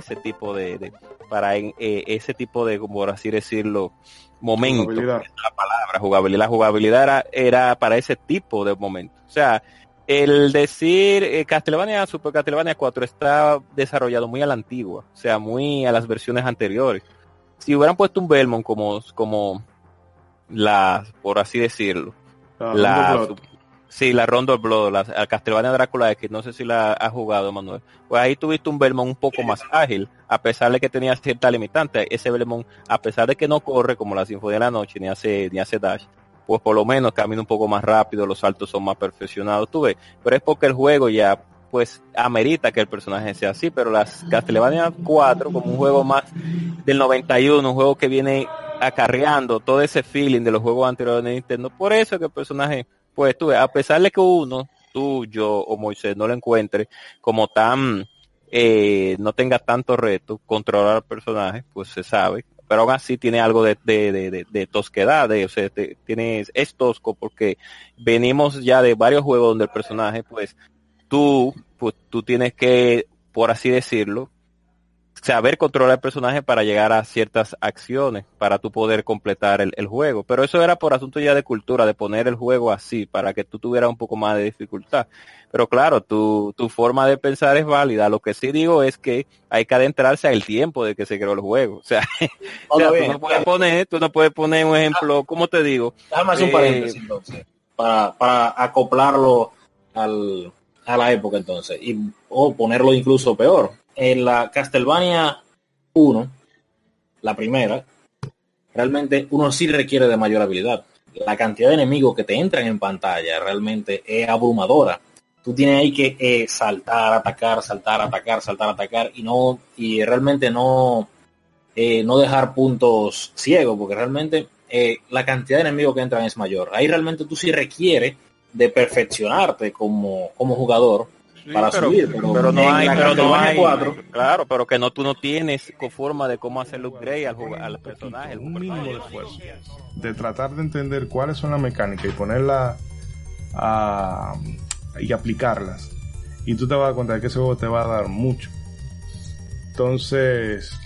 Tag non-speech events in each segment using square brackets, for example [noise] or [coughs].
ese tipo de, para eh, ese tipo de, como por así decirlo, momento. Jugabilidad. La palabra jugabilidad. La jugabilidad era, era para ese tipo de momento. O sea, el decir eh, Castlevania Super Castlevania 4 está desarrollado muy a la antigua, o sea, muy a las versiones anteriores. Si hubieran puesto un Belmont como, como la, por así decirlo, la, Sí, la Rondo Blood, la, Castlevania Drácula que no sé si la ha jugado, Manuel. Pues ahí tuviste un Belmont un poco más ágil, a pesar de que tenía cierta limitante. Ese Belmont, a pesar de que no corre como la Sinfonía de la Noche, ni hace, ni hace dash, pues por lo menos camina un poco más rápido, los saltos son más perfeccionados, tú ves. Pero es porque el juego ya, pues, amerita que el personaje sea así, pero las Castlevania 4, como un juego más del 91, un juego que viene acarreando todo ese feeling de los juegos anteriores de Nintendo, por eso que el personaje pues tú, a pesar de que uno, tú, yo o Moisés no lo encuentre como tan, eh, no tenga tanto reto controlar al personaje, pues se sabe, pero aún así tiene algo de, de, de, de tosquedad, de, o sea, tiene, es tosco porque venimos ya de varios juegos donde el personaje, pues, tú, pues, tú tienes que, por así decirlo, saber controlar el personaje para llegar a ciertas acciones, para tú poder completar el, juego. Pero eso era por asunto ya de cultura, de poner el juego así, para que tú tuvieras un poco más de dificultad. Pero claro, tu, tu forma de pensar es válida. Lo que sí digo es que hay que adentrarse al tiempo de que se creó el juego. [laughs] O sea, tú no puedes poner, tú no puedes poner un ejemplo, ¿cómo te digo? Eh, paréntesis entonces, para, para acoplarlo al, a la época entonces, y, o ponerlo incluso peor en la Castlevania 1, la primera, realmente uno sí requiere de mayor habilidad. La cantidad de enemigos que te entran en pantalla realmente es abrumadora. Tú tienes ahí que eh, saltar, atacar, saltar, atacar, saltar, atacar y no y realmente no eh, no dejar puntos ciegos porque realmente eh, la cantidad de enemigos que entran es mayor. Ahí realmente tú sí requieres de perfeccionarte como, como jugador para pero, subir, pero, no hay, pero no hay, claro, pero que no tú no tienes forma de cómo hacer upgrade al, al personaje, un mínimo de esfuerzo, de tratar de entender cuáles son las mecánicas y ponerlas a, y aplicarlas, y tú te vas a dar cuenta de que ese juego te va a dar mucho. Entonces,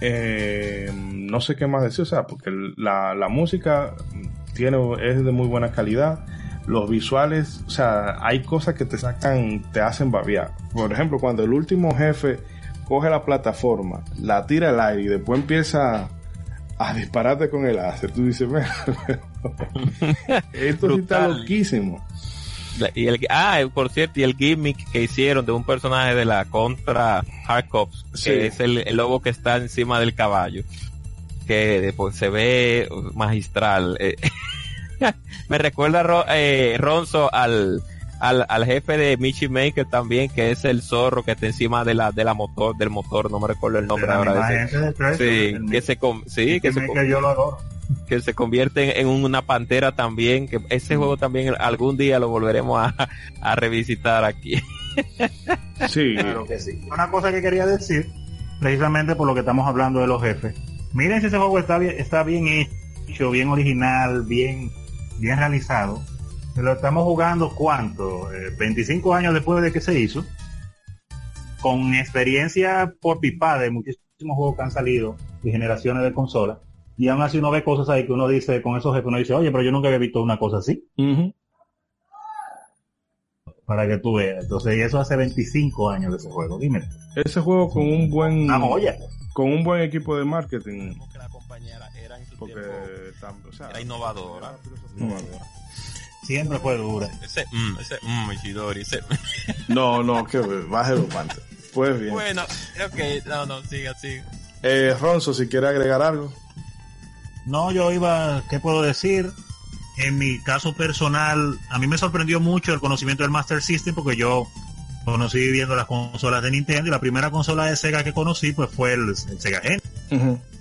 eh, no sé qué más decir, o sea, porque la, la música tiene, es de muy buena calidad los visuales, o sea, hay cosas que te sacan, te hacen babiar. Por ejemplo, cuando el último jefe coge la plataforma, la tira al aire y después empieza a dispararte con el láser, tú dices, esto sí está loquísimo. Y el, ah, por cierto, y el gimmick que hicieron de un personaje de la contra Hardcops, que es el, lobo que está encima del caballo, que después se ve magistral. Eh, [laughs] [laughs] me recuerda eh, Ronzo al, al, jefe de Michi Maker también, que es el zorro que está encima de la, de la motor, del motor, no me recuerdo el nombre ahora. Sí, que se, sí, que se, que se convierte en una pantera también, que ese juego también algún día lo volveremos a, a revisitar aquí. [laughs] sí, claro que sí. Una cosa que quería decir, precisamente por lo que estamos hablando de los jefes. Miren si ese juego está bien, está bien hecho, bien original, bien bien realizado. Lo estamos jugando cuánto? 25 eh, años después de que se hizo. Con experiencia por pipa de muchísimos juegos que han salido y generaciones de consolas. Y aún así uno ve cosas ahí que uno dice, con esos jefes uno dice, oye, pero yo nunca había visto una cosa así. Para que tú veas. Entonces, y eso hace 25 años de ese juego, dime. Ese juego con un buen... Con un buen equipo de marketing porque era innovadora. Siempre fue dura. Ese, mm, ese, mm, ese. [laughs] no, no, que baje los guantes. Pues bien. Bueno, ok, no, no, siga, siga. Eh, Ronzo, si quiere agregar algo. No, yo iba, ¿qué puedo decir? En mi caso personal, a mí me sorprendió mucho el conocimiento del Master System porque yo conocí viendo las consolas de Nintendo y la primera consola de Sega que conocí pues fue el, Sega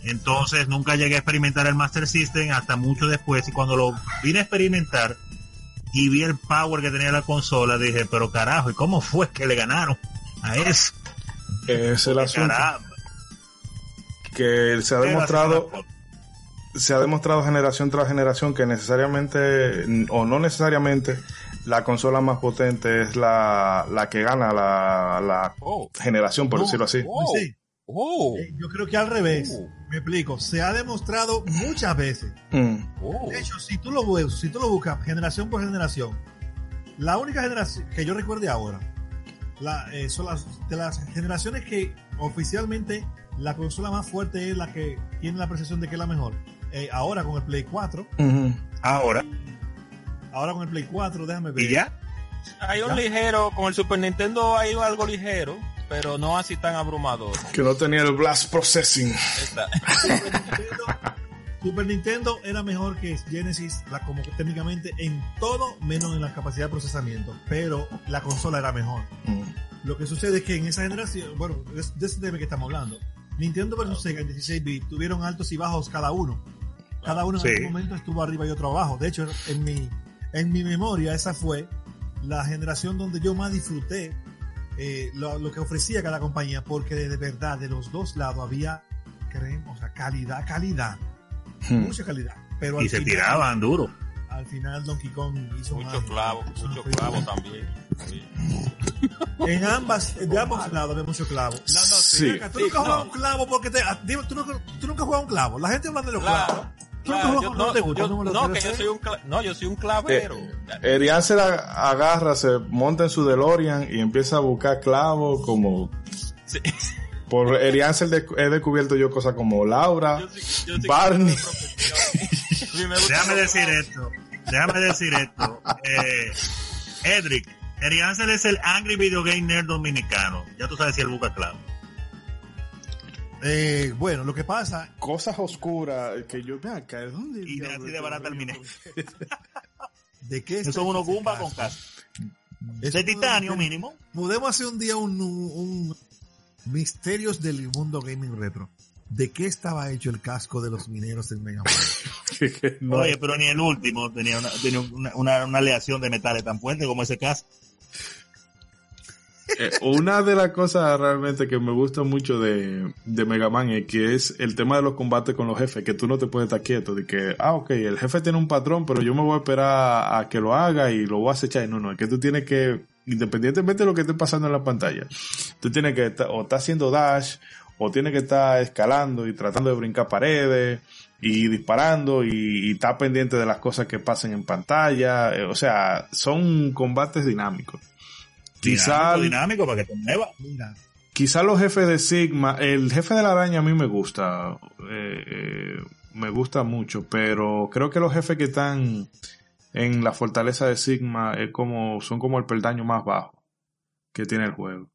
Entonces nunca llegué a experimentar el Master System hasta mucho después y cuando lo vine a experimentar y vi el power que tenía la consola dije, pero carajo, ¿y cómo fue que le ganaron a eso? Es el asunto. Que se ha demostrado se ha demostrado generación tras generación que necesariamente o no necesariamente la consola más potente es la, la que gana la, la oh. generación, por decirlo así. Oh. Oh. Eh, yo creo que al revés. Me explico. Se ha demostrado muchas veces. Mm. De hecho, si tú, lo, si tú lo buscas generación por generación, la única generación que yo recuerde ahora la, eh, son las, de las generaciones que oficialmente la consola más fuerte es la que tiene la percepción de que es la mejor. Eh, ahora con el Play 4. Ahora. Ahora con el Play 4, déjame ver. ¿Y ya? Hay un ligero, con el Super Nintendo hay algo ligero, pero no así tan abrumador. Que no tenía el Blast Processing. [laughs] Super Nintendo era mejor que Genesis, la, como técnicamente en todo, menos en la capacidad de procesamiento, pero la consola era mejor. Mm. Lo que sucede es que en esa generación, bueno, de ese tema que estamos hablando, Nintendo versus Sega en 16 bits tuvieron altos y bajos cada uno. Cada uno en algún momento estuvo arriba y otro abajo. De hecho, en mi, en mi memoria, esa fue la generación donde yo más disfruté eh, lo, que ofrecía cada compañía, porque de, verdad de los dos lados había, creemos, calidad, calidad. Hmm. mucha calidad. Pero y se tiraban duro. Al final Donkey Kong hizo muchos clavos, muchos clavos también. [laughs] En ambas, de ambos lados había muchos clavos. No, no, sí. tú nunca juegas un clavo porque te. Ah, dime, tú, nunca, tú nunca juegas un clavo. La gente habla de los clavos. No, no, que yo soy un no, yo soy un clavero. Eh, Erian se la agarra, se monta en su DeLorean y empieza a buscar clavos como sí. Por Eriancel he descubierto yo cosas como Laura, Barney. déjame decir esto. Déjame decir esto. Eh, Edric, Eriancel es el Angry Video Game Nerd dominicano. Ya tú sabes si él busca clavo. Eh, bueno, lo que pasa. Cosas oscuras que yo vea acá. ¿Dónde? Y de así de barata el [laughs] ¿De qué? Eso es unos Goomba con casa. De titanio mínimo. Podemos hacer un día un, un, Misterios del mundo gaming retro. ¿De qué estaba hecho el casco de los mineros en Mega Man? [laughs] Oye, pero ni el último tenía, una, aleación de metales tan fuerte como ese casco. Eh, una de las cosas realmente que me gusta mucho de, de Mega Man es que es el tema de los combates con los jefes, que tú no te puedes estar quieto, de que, ah, ok, el jefe tiene un patrón, pero yo me voy a esperar a que lo haga y lo voy a acechar. No, no, es que tú tienes que independientemente de lo que esté pasando en la pantalla, tú tienes que estar, o estar haciendo dash, o tienes que estar escalando y tratando de brincar paredes, y disparando, y, estar pendiente de las cosas que pasen en pantalla, eh, o sea, son combates dinámicos. Quizá, dinámico para que te mueva. Quizá los jefes de Sigma, el jefe de la araña a mí me gusta, eh, eh, me gusta mucho, pero creo que los jefes que están en la fortaleza de Sigma es como, son como el peldaño más bajo que tiene el juego.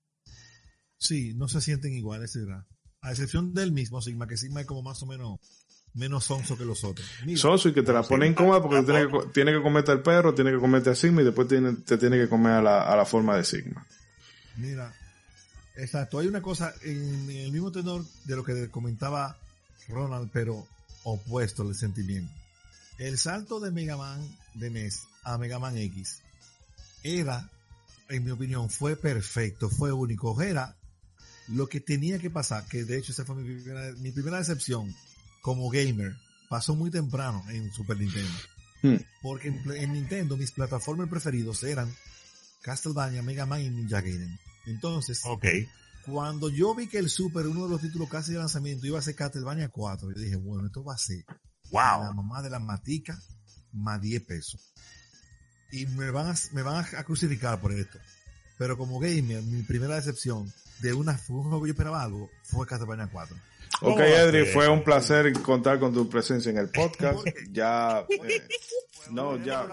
Sí, no se sienten iguales, ¿verdad? A excepción del mismo Sigma, que Sigma es como más o menos menos sonso que los otros. sonso y que te la pone incómoda porque tiene que, tiene que comerte al perro, tiene que comerte a Sigma y después tiene, te tiene que comer a la, a la forma de Sigma. Mira, exacto. Hay una cosa en, en el mismo tenor de lo que comentaba Ronald, pero opuesto al sentimiento. El salto de Mega Man de NES a Mega Man X era, en mi opinión, fue perfecto, fue único. Era lo que tenía que pasar, que de hecho esa fue mi primera, mi primera decepción como gamer. Pasó muy temprano en Super Nintendo. Hmm. Porque en, Nintendo mis plataformas preferidos eran Castlevania, Mega Man y Ninja Gaiden. Entonces, cuando yo vi que el Super, uno de los títulos casi de lanzamiento, iba a ser Castlevania 4, yo dije, bueno, esto va a ser Wow. La mamá de la matica, más 10 pesos. Y me van, a, me van a crucificar por esto. Pero como gamer, mi primera decepción de una, un juego que yo esperaba algo fue Castlevania 4. Ok, Edri, fue un placer contar con tu presencia en el podcast. ya, eh, no, ya,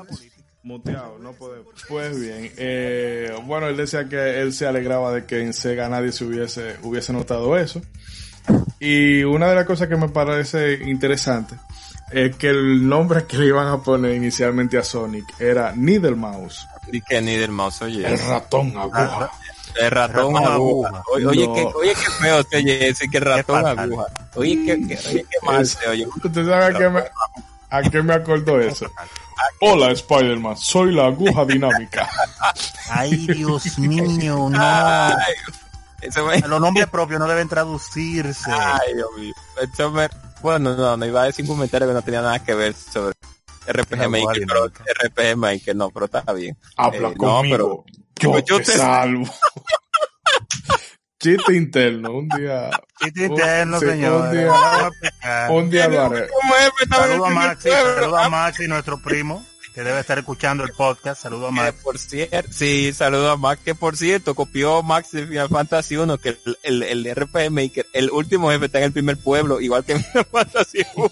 muteado, no podemos. Pues bien, eh, bueno, él decía que él se alegraba de que en Sega nadie se hubiese, hubiese notado eso. Y una de las cosas que me parece interesante es que el nombre que le iban a poner inicialmente a Sonic era Needle Mouse. ¿Y qué Needle Mouse? Oye. El ratón aguja. El ratón, aguja. Oye, oye, qué, oye, qué feo se oye ese, que ratón aguja. Oye, qué, qué, oye, qué mal se oye. ¿Usted sabe a qué me, a qué me acordó eso? Hola Spider-Man, soy la aguja dinámica. [laughs] Ay, Dios [laughs] mío, no. Los nombres propios no deben traducirse. Ay, Dios mío. Eso me, Bueno, no, no iba a decir un comentario que no tenía nada que ver sobre RPG Maker, pero RPG Maker, no, pero está bien. Habla eh, conmigo. Yo, yo, te, salvo. [laughs] Chiste interno, un día. Chiste interno, señor. Un día, un día lo haré. Saludos a Maxi, saludos a Maxi, nuestro primo que debe estar escuchando el podcast. Saludos a Max. por cierto, sí, saludos a Max, que por cierto, copió Max de Final Fantasy 1, que el, el, el RPG Maker, el último jefe está en el primer pueblo, igual que [laughs] Final Fantasy 1.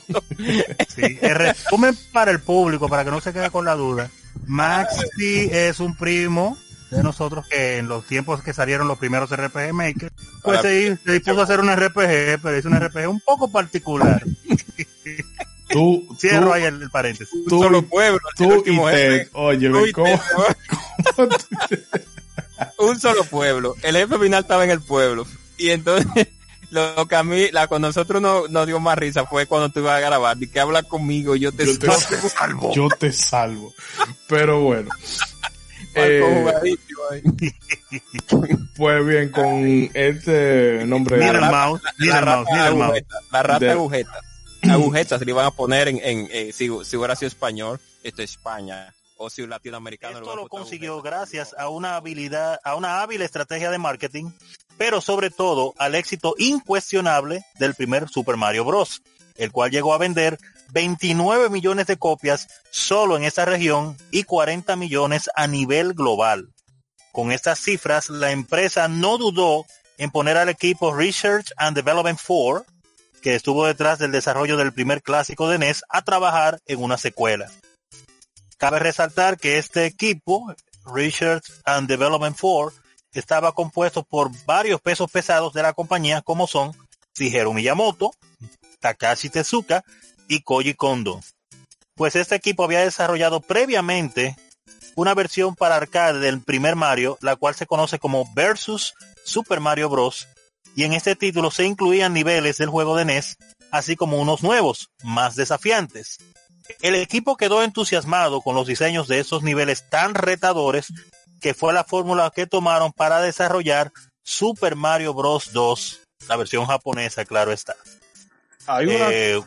sí, el resumen para el público, para que no se quede con la duda. Max sí es un primo de nosotros que en los tiempos que salieron los primeros RPG Maker, pues se, se dispuso a hacer un RPG, pero es un RPG un poco particular. [laughs] Tú, [laughs] Cierro ahí el, paréntesis. Tú, un solo pueblo. Tú y Oye, ¿cómo? [laughs] un solo pueblo. El jefe final estaba en el pueblo. Y entonces, lo que a mí, la, con nosotros no, nos dio más risa fue cuando tú ibas a grabar. Y que habla conmigo, yo te, salvo. Yo te salvo. Pero bueno. Eh, [laughs] pues bien, con este nombre de la, mouse, la, la, rata agujeta agujetas se le iban a poner en, en eh, si, si, hubiera sido español, esto es España, o si latinoamericano. Esto lo, consiguió gracias a una habilidad, a una hábil estrategia de marketing, pero sobre todo al éxito incuestionable del primer Super Mario Bros., el cual llegó a vender 29 millones de copias solo en esta región y 40 millones a nivel global. Con estas cifras, la empresa no dudó en poner al equipo Research and Development 4 que estuvo detrás del desarrollo del primer clásico de NES a trabajar en una secuela. Cabe resaltar que este equipo, Research and Development 4, estaba compuesto por varios pesos pesados de la compañía como son Shigeru Miyamoto, Takashi Tezuka y Koji Kondo. Pues este equipo había desarrollado previamente una versión para arcade del primer Mario, la cual se conoce como Versus Super Mario Bros y en este título se incluían niveles del juego de NES, así como unos nuevos, más desafiantes. El equipo quedó entusiasmado con los diseños de esos niveles tan retadores que fue la fórmula que tomaron para desarrollar Super Mario Bros. 2, la versión japonesa, claro está. Hay una... Eh,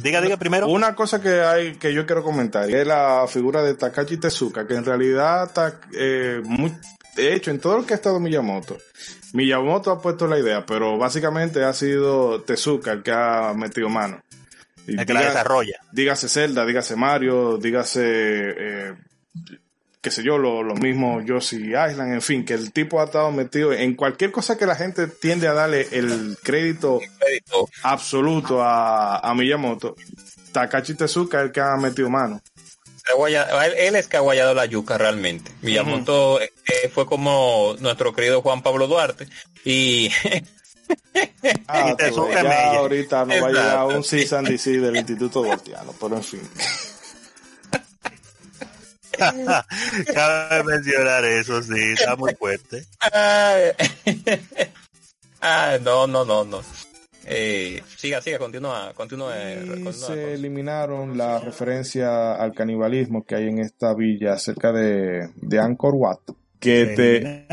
diga, diga primero. Una cosa que hay que yo quiero comentar es la figura de Takashi Tezuka, que en realidad está eh, muy, de hecho, en todo lo que ha estado Miyamoto, Miyamoto ha puesto la idea, pero básicamente ha sido Tezuka el que ha metido mano. el que la desarrolla. Dígase Zelda, dígase Mario, dígase, eh, qué sé yo, lo, lo mismo Yoshi Island, en fin, que el tipo ha estado metido en cualquier cosa que la gente tiende a darle el crédito, absoluto a, a Miyamoto. Takashi Tezuka es el que ha metido mano él es que ha guayado la yuca realmente. Miyamoto eh, eh, fue como nuestro querido Juan Pablo Duarte y [laughs] ah, ya ahorita no va a llegar un season DC del Instituto Duartiano, pero en fin. [laughs] [laughs] Cabe mencionar eso, sí, está muy fuerte. [laughs] ah, no, no, no, no. Eh, siga, siga, continúa, continúa. se eliminaron la referencia al canibalismo que hay en esta villa cerca de, de Angkor Wat. Que te,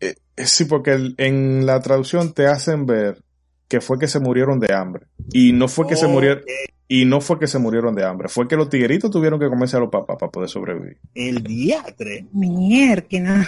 eh, sí, porque en la traducción te hacen ver que fue que se murieron de hambre. Y no fue que se murieron. Y no fue que se murieron de hambre, fue que los tigueritos tuvieron que comerse a los papás para poder sobrevivir. El diatre. Mierda.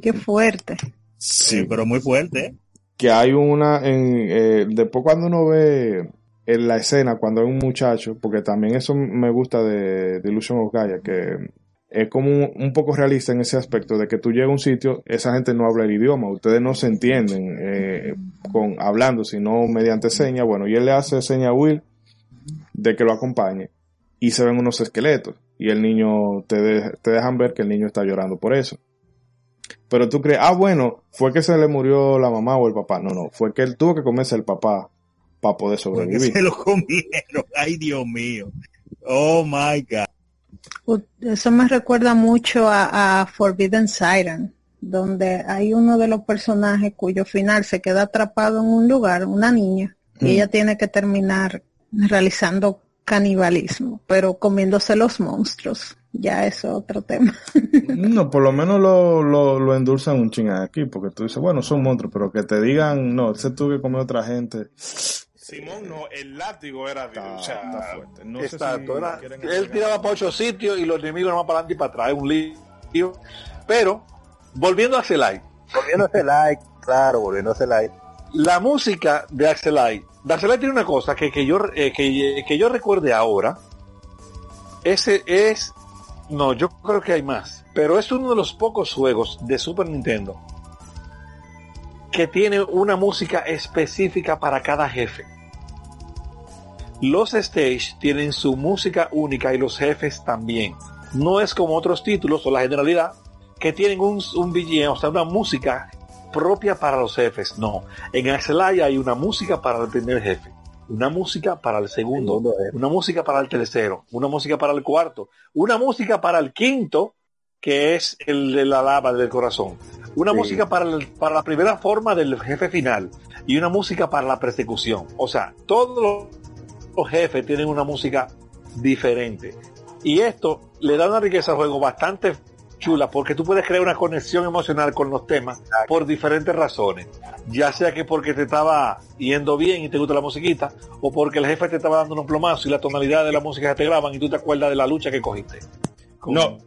Qué fuerte. Sí, pero muy fuerte. ¿eh? que hay una, en, eh, después cuando uno ve en la escena, cuando hay un muchacho, porque también eso me gusta de, de Illusion of Gaia, que es como un, poco realista en ese aspecto, de que tú llegas a un sitio, esa gente no habla el idioma, ustedes no se entienden eh, con hablando, sino mediante señas, bueno, y él le hace seña a Will de que lo acompañe, y se ven unos esqueletos, y el niño, te, te dejan ver que el niño está llorando por eso. Pero tú crees, ah, bueno, fue que se le murió la mamá o el papá. No, no, fue que él tuvo que comerse el papá para poder sobrevivir. se lo comieron, ay Dios mío. Oh my God. Eso me recuerda mucho a, Forbidden Siren, donde hay uno de los personajes cuyo final se queda atrapado en un lugar, una niña, y mm. ella tiene que terminar realizando canibalismo, pero comiéndose los monstruos. ya es otro tema. [laughs] no, por lo menos lo, lo, endulzan un ching aquí, porque tú dices, bueno, son monstruos, pero que te digan, no, ese tuvo que comer otra gente. Simón, no, el látigo era está, está fuerte. No exacto, él tiraba para ocho sitios y los enemigos no van para adelante y para atrás, un lío. Pero, volviendo a Axelite. Volviendo a claro, volviendo a Axelite. La música de Axelite, de Axelite tiene una cosa que, que yo, eh, que, que yo recuerde ahora, ese es no, yo creo que hay más. Pero es uno de los pocos juegos de Super Nintendo que tiene una música específica para cada jefe. Los stage tienen su música única y los jefes también. No es como otros títulos o la generalidad que tienen un, un BGM, o sea, una música propia para los jefes. No, en Axelay hay una música para el primer jefe una música para el segundo, una música para el tercero, una música para el cuarto, una música para el quinto, que es el de la lava del corazón, una música para, para la primera forma del jefe final y una música para la persecución. O sea, todos los jefes tienen una música diferente. Y esto le da una riqueza al juego bastante chula porque tú puedes crear una conexión emocional con los temas por diferentes razones. Ya sea que porque te estaba yendo bien y te gusta la musiquita, o porque el jefe te estaba dando un plomazo y la tonalidad de la música te graban y tú te acuerdas de la lucha que cogiste. no.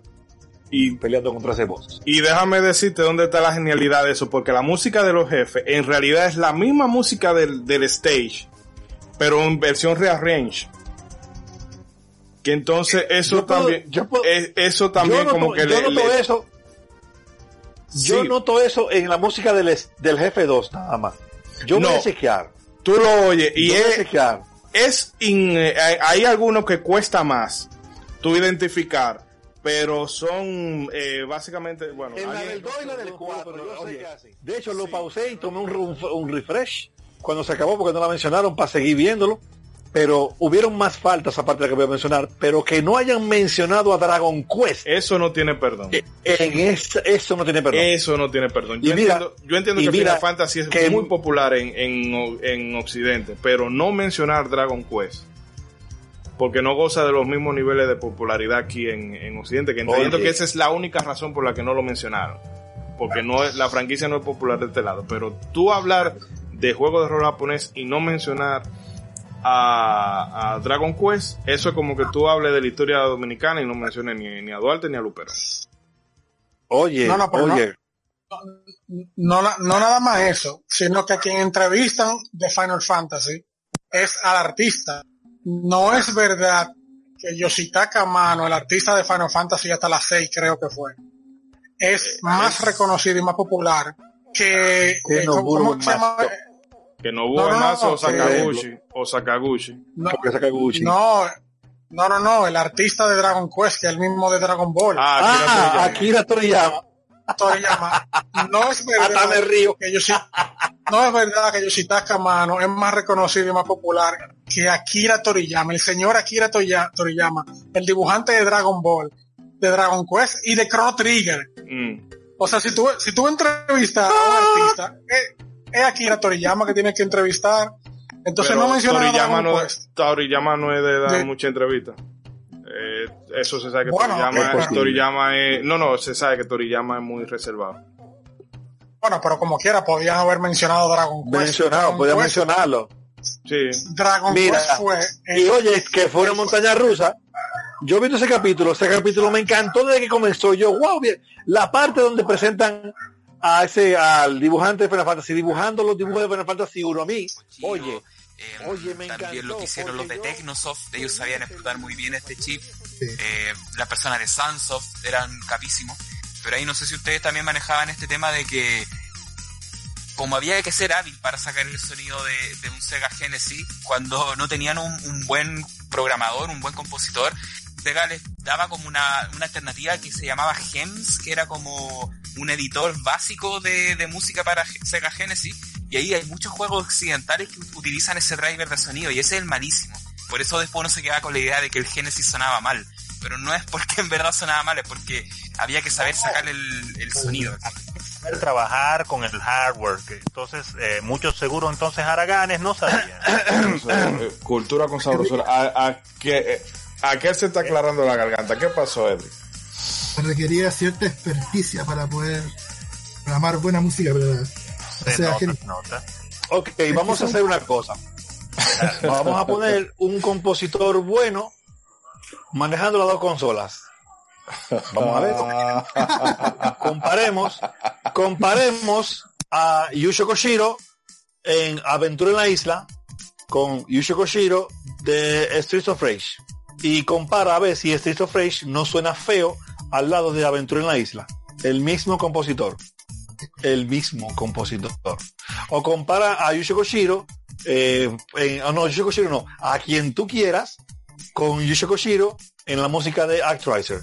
Y peleando contra ese boss. Y déjame decirte dónde está la genialidad de eso, porque la música de los jefes en realidad es la misma música del, del stage, pero en versión rearrange. Que entonces eso también, eso también como que yo noto eso. Yo noto eso en la música del, del jefe 2 nada más. Yo no, voy a chequear. Tú lo oyes y es, es eh, hay algunos que cuesta más tú identificar, pero son eh, básicamente, bueno. En la del 2 y la del 4, De hecho, lo pausé y tomé un, un refresh cuando se acabó porque no la mencionaron para seguir viéndolo pero hubieron más faltas aparte de que voy a mencionar, pero que no hayan mencionado a Dragon Quest. Eso no tiene perdón. Eh, en eso no tiene perdón. Eso no tiene perdón. Yo entiendo, yo entiendo que Final Fantasy es muy popular en, en, Occidente, pero no mencionar Dragon Quest. Porque no goza de los mismos niveles de popularidad aquí en, Occidente, que entiendo que esa es la única razón por la que no lo mencionaron. Porque no es, la franquicia no es popular de este lado. Pero tú hablar de juego de rol japonés y no mencionar a, Dragon Quest, eso es como que tú hables de la historia dominicana y no menciones ni, a Duarte ni a Lupero. Oye, no, no, oye. No, no, nada más eso, sino que a quien entrevistan de Final Fantasy es al artista. No es verdad que Yoshitaka Mano, el artista de Final Fantasy hasta las 6 creo que fue, es más reconocido y más popular que, ¿cómo se llama? Que no hubo más o Sakaguchi. O Sakaguchi. No, Sakaguchi. No, no, no, no, el artista de Dragon Quest, que es el mismo de Dragon Ball. Ah, Akira, ah, Toriyama. Toriyama. No es verdad que yo no es verdad que Yoshitaka Mano es más reconocido y más popular que Akira Toriyama, el señor Akira Toriyama, el dibujante de Dragon Ball, de Dragon Quest y de Chrono Trigger. Mm. O sea, si tú, si tú entrevistas a un artista, eh, es Akira Toriyama que tiene que entrevistar. Entonces no menciona Toriyama no, Toriyama no es de dar mucha entrevista. Eh, eso se sabe que Toriyama, es, No, no, se sabe que Toriyama es muy reservado. Bueno, pero como quiera, podían haber mencionado Dragon Quest. Mencionado, podían mencionarlo. Sí. Dragon Quest fue. y oye, que fue una montaña rusa. Yo vi ese capítulo, ese capítulo me encantó desde que comenzó. Yo, wow, bien. la parte donde presentan a ese, al dibujante de Final Fantasy, dibujando los dibujos de Final Fantasy 1 a mí, oye, eh, oye, me también lo que hicieron los de Technosoft, ellos sabían explotar muy bien este chip. Eh, las personas de Sunsoft eran capísimos. Pero ahí no sé si ustedes también manejaban este tema de que como había que ser hábil para sacar el sonido de, un Sega Genesis, cuando no tenían un, buen programador, un buen compositor, Sega les daba como una, una alternativa que se llamaba Gems, que era como un editor básico de, música para Sega Genesis y ahí hay muchos juegos occidentales que utilizan ese driver de sonido y ese es el malísimo. Por eso después uno se queda con la idea de que el Genesis sonaba mal. Pero no es porque en verdad sonaba mal, es porque había que saber sacar el, sonido. Saber trabajar con el hardware. entonces, eh, muchos seguros entonces haraganes no sabían. [coughs] cultura con sabrosura. A, que, eh, Aquel se está aclarando la garganta. ¿Qué pasó, Eddie? Requería cierta experticia para poder programar buena música, ¿verdad? O sea, que... Ok, vamos a hacer una cosa. Vamos a poner un compositor bueno manejando las dos consolas. Vamos a ver. comparemos, comparemos a Yusho Koshiro en Aventura en la Isla con Yusho Koshiro de Streets of Rage. Y compara a ver si Streets of Rage no suena feo al lado de Aventura en la Isla. El mismo compositor. El mismo compositor. O compara a Yusho Koshiro, eh, en, no, Koshiro no, a quien tú quieras con Yusho Koshiro en la música de Actraiser.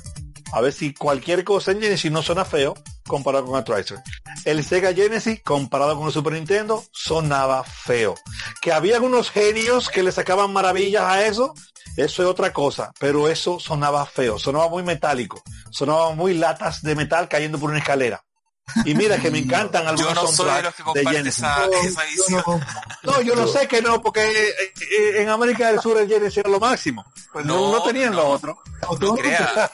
A ver si cualquier cosa en Genesis no suena feo comparado con Actraiser. El Sega Genesis comparado con el Super Nintendo sonaba feo. Que había algunos genios que le sacaban maravillas a eso, eso es otra cosa, pero eso sonaba feo, sonaba muy metálico, sonaba muy latas de metal cayendo por una escalera. Y mira que me [laughs] encantan algunos yo no soy de los que comparten esa, esa visión. No, yo no sé que no, porque eh, eh, en América del Sur el Genesis era lo máximo. Pues no, no, tenían no, lo otro. No crea.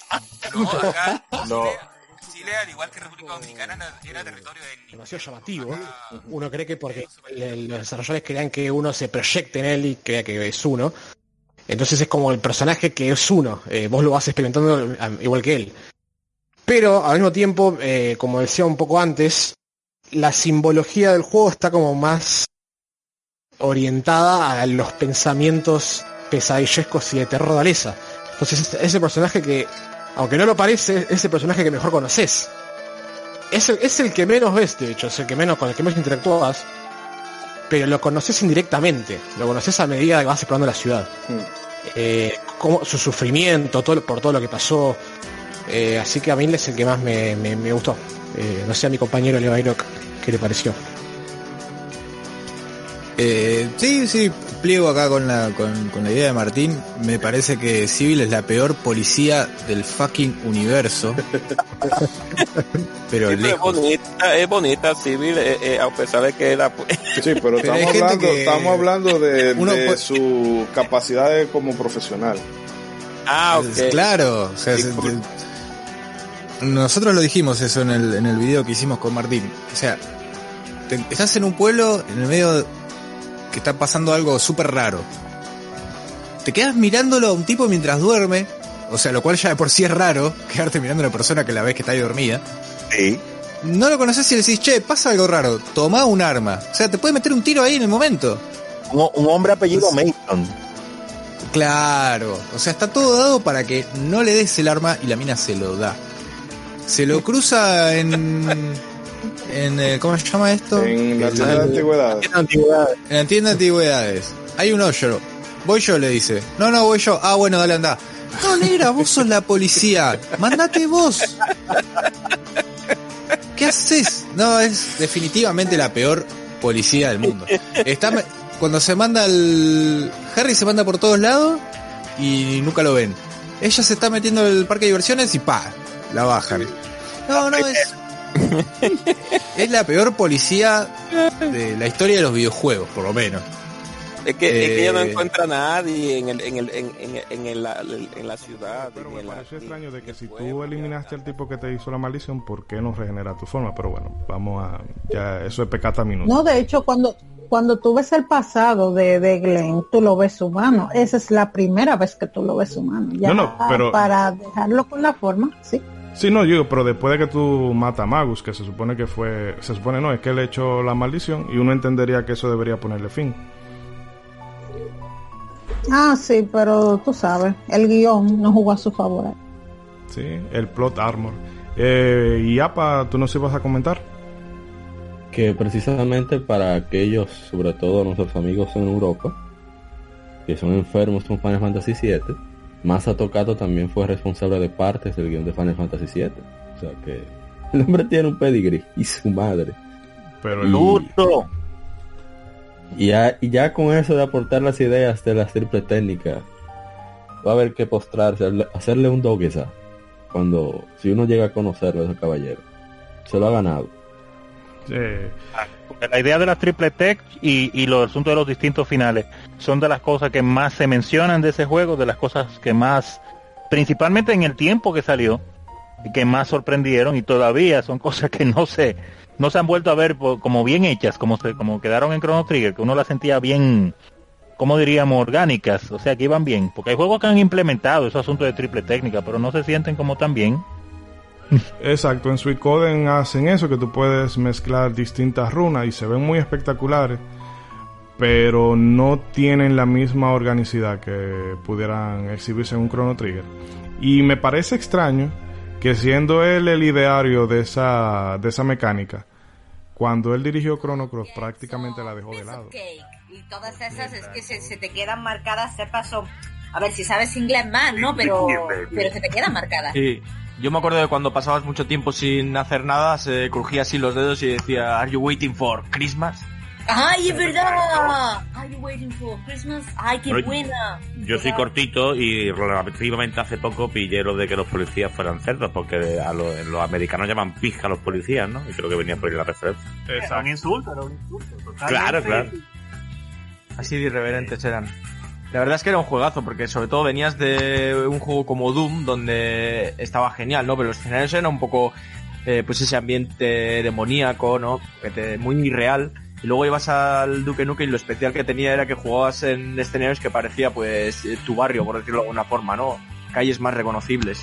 No, acá no. Chile, al igual que República Dominicana, era territorio de demasiado llamativo. Uno cree que porque los desarrolladores crean que uno se proyecte en él y crea que es uno. Entonces es como el personaje que es uno. Eh, vos lo vas experimentando igual que él. Pero al mismo tiempo, eh, como decía un poco antes, la simbología del juego está como más orientada a los pensamientos pesadillescos y de terror de Alesa. Entonces ese personaje que, aunque no lo parece, es el personaje que mejor conoces. Es el, es el que menos ves, de hecho, es el que menos, con el que menos interactúas, pero lo conoces indirectamente, lo conoces a medida que vas explorando la ciudad. Eh, como, su sufrimiento, todo, por todo lo que pasó, eh, así que a mí es el que más me, me, gustó. Eh, no sé a mi compañero Leo Ayrock qué le pareció. Eh, sí, sí, pliego acá con la, con, la idea de Martín. Me parece que Civil es la peor policía del fucking universo. [laughs] pero es bonita, es bonita Civil, a pesar de que la... [laughs] sí, pero, estamos, hablando, estamos hablando de, su capacidad como profesional. Ah, ok. Claro, o sea, nosotros lo dijimos eso en el, en el video que hicimos con Martín. O sea, estás en un pueblo en el medio que está pasando algo súper raro. Te quedas mirándolo a un tipo mientras duerme, o sea, lo cual ya de por sí es raro, [laughs] quedarte mirando a una persona que la ves que está ahí dormida. Sí. No lo conoces y le decís, che, pasa algo raro, toma un arma. O sea, te puede meter un tiro ahí en el momento. Un, hombre apellido Mason. Claro, o sea, está todo dado para que no le des el arma y la mina se lo da. Se lo cruza en. En eh, ¿Cómo se llama esto? En la tienda de antigüedades. En la tienda de antigüedades. Hay un hoyo. Voy yo, le dice. No, no, voy yo. Ah, bueno, dale, anda. No, negra, vos sos la policía. Mándate vos. ¿Qué haces? No, es definitivamente la peor policía del mundo. Está, cuando se manda el... Harry se manda por todos lados y nunca lo ven. Ella se está metiendo en el parque de diversiones y pa, la bajan. No, no, es. Es la peor policía de la historia de los videojuegos, por lo menos. Es que, es que ella no eh, encuentra a nadie en, el, en, el, en, en, en, la, en la ciudad. Pero me pareció extraño de que si tú eliminaste al tipo que te hizo la maldición, ¿por qué no regenera tu forma? Pero bueno, vamos a. Ya, eso es pecata minuto. No, de hecho, cuando, cuando tú ves el pasado de, de Glenn, tú lo ves humano. Esa es la primera vez que tú lo ves humano. Ya no, no, pero... Para dejarlo con la forma, sí. Sí, no, yo, pero después de que tú matas a Magus, que se supone que fue, se supone no, es que él echó la maldición y uno entendería que eso debería ponerle fin. Ah, sí, pero tú sabes, el guion no jugó a su favor. Sí, el plot armor. Eh, y Apa, ¿tú nos ibas a comentar? Que precisamente para aquellos, sobre todo nuestros amigos en Europa, que son enfermos con Final Fantasy VII, Masa Tocato también fue responsable de partes del guion de Final Fantasy VII. O sea que el hombre tiene un pedigree y su madre. Pero el luto. Y ya, y ya con eso de aportar las ideas de las triple técnicas, va a haber que postrarse, hacerle un doguesa cuando si uno llega a conocerlo ese caballero. Se lo ha ganado. La idea de las triple tech y, y los asuntos de los distintos finales. Son de las cosas que más se mencionan de ese juego, de las cosas que más, principalmente en el tiempo que salió, que más sorprendieron y todavía son [laughs] cosas que no se, no se han vuelto a ver como bien hechas, como se, como quedaron en Chrono Trigger, que uno las sentía bien, como diríamos, orgánicas, o sea, que iban bien, porque hay juegos que han implementado esos asuntos de triple técnica, pero no se sienten como tan bien. Exacto, en Suicoden hacen eso, que tú puedes mezclar distintas runas y se ven muy espectaculares, pero no tienen la misma organicidad que pudieran exhibirse en un Chrono Trigger. Y me parece extraño que siendo él el ideario de esa, de esa mecánica, cuando él dirigió Chrono Cross prácticamente la dejó de lado. Y todas esas es que se, te quedan marcadas, se pasó. A ver, si sabes inglés más, ¿no? Pero, pero se te quedan marcadas. Sí. Yo me acuerdo de cuando pasabas mucho tiempo sin hacer nada, se crujía así los dedos y decía, ¿Are you waiting for Christmas? ¡Ay, es verdad! ¿Are you waiting for Christmas? ¡Ay, qué buena! Yo soy cortito y relativamente hace poco pillé lo de que los policías fueran cerdos, porque a los, americanos llaman pija a los policías, ¿no? Y creo que venía por ahí la referencia. Era un insulto, era un insulto. Claro, claro. Así de irreverentes eran. La verdad es que era un juegazo, porque sobre todo venías de un juego como Doom, donde estaba genial, ¿no? Pero los escenarios eran un poco, eh, pues ese ambiente demoníaco, ¿no? Muy irreal. Y luego ibas al Duke Nukem y lo especial que tenía era que jugabas en escenarios que parecía, pues, tu barrio, por decirlo de alguna forma, ¿no? Calles más reconocibles.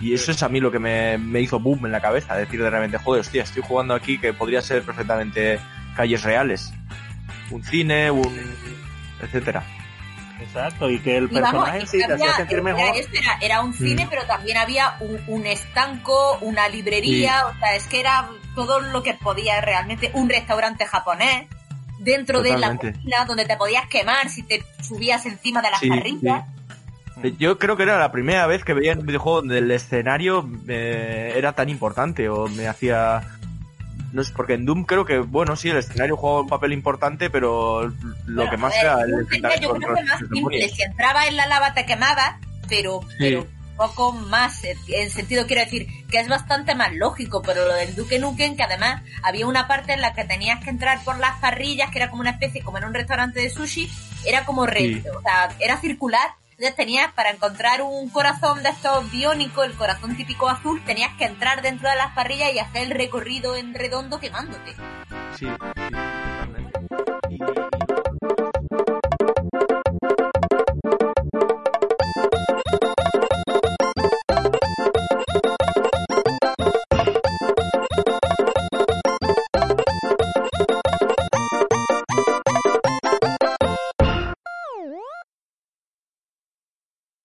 Y eso es a mí lo que me, me hizo boom en la cabeza, decir de repente, joder, hostia, estoy jugando aquí que podría ser perfectamente calles reales. Un cine, un... etcétera. Exacto, y que el personaje sí te hacía sentir mejor. Era, un cine, mm. pero también había un, estanco, una librería, o sea, es que era todo lo que podía realmente, un restaurante japonés, dentro de la cocina, donde te podías quemar si te subías encima de las parrillas. Yo creo que era la primera vez que veía un videojuego donde el escenario eh, era tan importante o me hacía no es porque en Doom creo que, bueno, sí, el escenario juega un papel importante, pero lo que más era el Yo creo que más simple, si entraba en la lava te quemaba, pero, pero poco más, en sentido quiero decir que es bastante más lógico, pero lo del Duke Nukem, que además había una parte en la que tenías que entrar por las parrillas, que era como una especie, como en un restaurante de sushi, era como recto, o sea, era circular, entonces tenías, para encontrar un corazón de estos biónicos, el corazón típico azul, tenías que entrar dentro de las parrillas y hacer el recorrido en redondo quemándote. Sí.